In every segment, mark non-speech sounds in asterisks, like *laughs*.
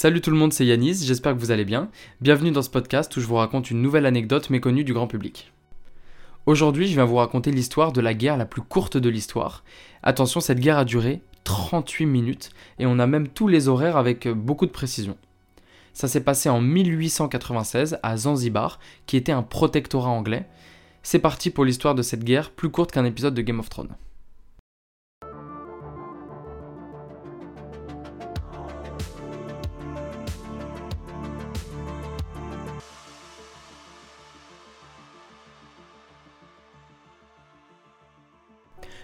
Salut tout le monde, c'est Yanis, j'espère que vous allez bien. Bienvenue dans ce podcast où je vous raconte une nouvelle anecdote méconnue du grand public. Aujourd'hui, je viens vous raconter l'histoire de la guerre la plus courte de l'histoire. Attention, cette guerre a duré 38 minutes et on a même tous les horaires avec beaucoup de précision. Ça s'est passé en 1896 à Zanzibar, qui était un protectorat anglais. C'est parti pour l'histoire de cette guerre plus courte qu'un épisode de Game of Thrones.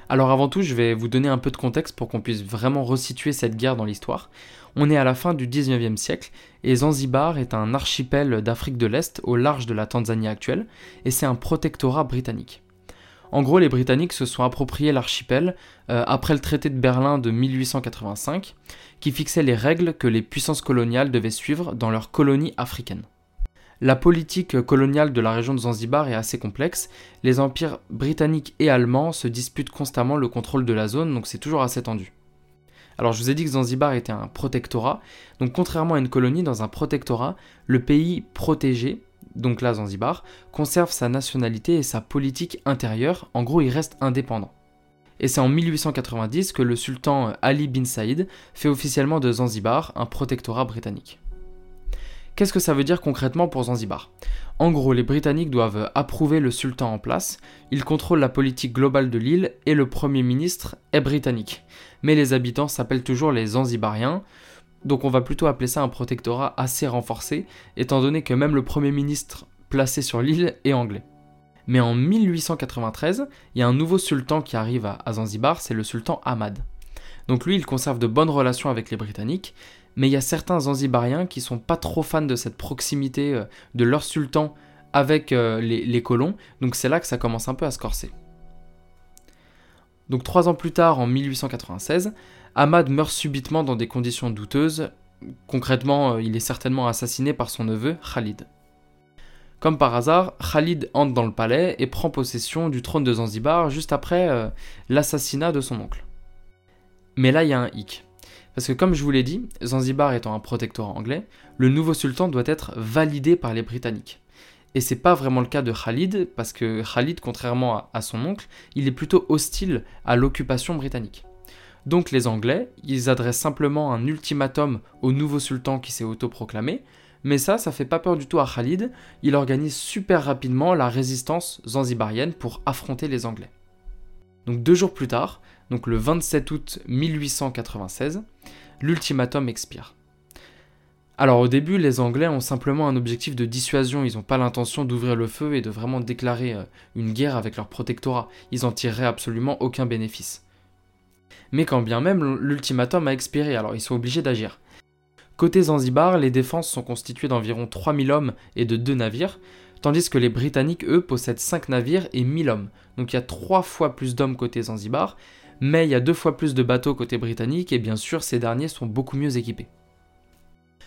Alors avant tout, je vais vous donner un peu de contexte pour qu'on puisse vraiment resituer cette guerre dans l'histoire. On est à la fin du 19e siècle et Zanzibar est un archipel d'Afrique de l'Est au large de la Tanzanie actuelle et c'est un protectorat britannique. En gros, les Britanniques se sont appropriés l'archipel euh, après le traité de Berlin de 1885 qui fixait les règles que les puissances coloniales devaient suivre dans leurs colonies africaines. La politique coloniale de la région de Zanzibar est assez complexe. Les empires britanniques et allemands se disputent constamment le contrôle de la zone, donc c'est toujours assez tendu. Alors je vous ai dit que Zanzibar était un protectorat, donc contrairement à une colonie, dans un protectorat, le pays protégé, donc là Zanzibar, conserve sa nationalité et sa politique intérieure, en gros il reste indépendant. Et c'est en 1890 que le sultan Ali bin Saïd fait officiellement de Zanzibar un protectorat britannique. Qu'est-ce que ça veut dire concrètement pour Zanzibar? En gros, les Britanniques doivent approuver le sultan en place, ils contrôlent la politique globale de l'île et le Premier ministre est britannique. Mais les habitants s'appellent toujours les Zanzibariens, donc on va plutôt appeler ça un protectorat assez renforcé, étant donné que même le Premier ministre placé sur l'île est anglais. Mais en 1893, il y a un nouveau sultan qui arrive à Zanzibar, c'est le sultan Ahmad. Donc lui, il conserve de bonnes relations avec les Britanniques, mais il y a certains Zanzibariens qui sont pas trop fans de cette proximité euh, de leur sultan avec euh, les, colons, donc c'est là que ça commence un peu à se corser. Donc trois ans plus tard, en 1896, Ahmad meurt subitement dans des conditions douteuses. Concrètement, euh, il est certainement assassiné par son neveu Khalid. Comme par hasard, Khalid entre dans le palais et prend possession du trône de Zanzibar juste après l'assassinat de son oncle. Mais là, il y a un hic. Parce que comme je vous l'ai dit, Zanzibar étant un protectorat anglais, le nouveau sultan doit être validé par les Britanniques. Et c'est pas vraiment le cas de Khalid, parce que Khalid, contrairement à, son oncle, il est plutôt hostile à l'occupation britannique. Donc les Anglais, ils adressent simplement un ultimatum au nouveau sultan qui s'est autoproclamé, mais ça, ça fait pas peur du tout à Khalid, il organise super rapidement la résistance zanzibarienne pour affronter les Anglais. Donc deux jours plus tard, donc le 27 août 1896, l'ultimatum expire. Alors au début, les Anglais ont simplement un objectif de dissuasion, ils n'ont pas l'intention d'ouvrir le feu et de vraiment déclarer euh, une guerre avec leur protectorat, ils en tireraient absolument aucun bénéfice. Mais quand bien même l'ultimatum a expiré, alors ils sont obligés d'agir. Côté Zanzibar, les défenses sont constituées d'environ 3000 hommes et de deux navires, tandis que les Britanniques, eux, possèdent 5 navires et 1000 hommes. Donc il y a 3 fois plus d'hommes côté Zanzibar, mais il y a deux fois plus de bateaux côté britannique et bien sûr ces derniers sont beaucoup mieux équipés.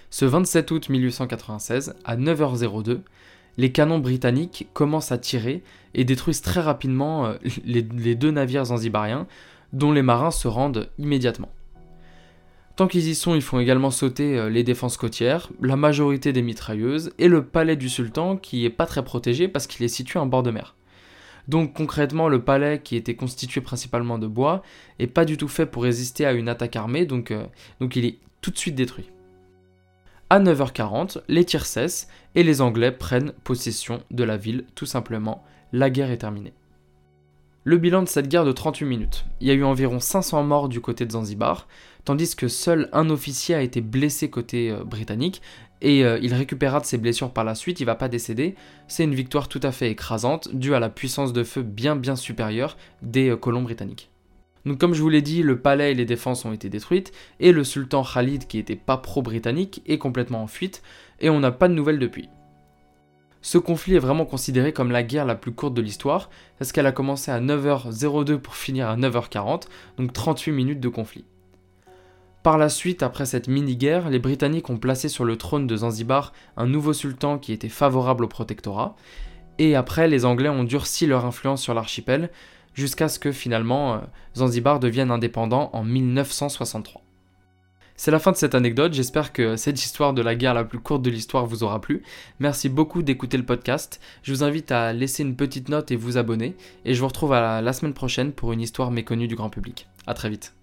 Ce 27 août 1896, à 9h02, les canons britanniques commencent à tirer et détruisent très rapidement euh, *laughs* les, deux navires zanzibariens, dont les marins se rendent immédiatement. Tant qu'ils y sont, ils font également sauter euh, les défenses côtières, la majorité des mitrailleuses et le palais du sultan qui est pas très protégé parce qu'il est situé en bord de mer. Donc concrètement, le palais, qui était constitué principalement de bois, est pas du tout fait pour résister à une attaque armée, donc, euh, il est tout de suite détruit. À 9h40, les tirs cessent et les Anglais prennent possession de la ville, tout simplement. La guerre est terminée. Le bilan de cette guerre de 38 minutes. Il y a eu environ 500 morts du côté de Zanzibar, tandis que seul un officier a été blessé côté euh, britannique, et euh, il récupérera de ses blessures par la suite, il va pas décéder. C'est une victoire tout à fait écrasante, due à la puissance de feu bien bien supérieure des euh, colons britanniques. Donc comme je vous l'ai dit, le palais et les défenses ont été détruites, et le sultan Khalid, qui était pas pro-britannique, est complètement en fuite, et on n'a pas de nouvelles depuis. Ce conflit est vraiment considéré comme la guerre la plus courte de l'histoire, parce qu'elle a commencé à 9h02 pour finir à 9h40, donc 38 minutes de conflit. Par la suite, après cette mini-guerre, les Britanniques ont placé sur le trône de Zanzibar un nouveau sultan qui était favorable au protectorat, et après, les Anglais ont durci leur influence sur l'archipel, jusqu'à ce que finalement euh, Zanzibar devienne indépendant en 1963. C'est la fin de cette anecdote, j'espère que cette histoire de la guerre la plus courte de l'histoire vous aura plu. Merci beaucoup d'écouter le podcast, je vous invite à laisser une petite note et vous abonner, et je vous retrouve à la, la semaine prochaine pour une histoire méconnue du grand public. A très vite.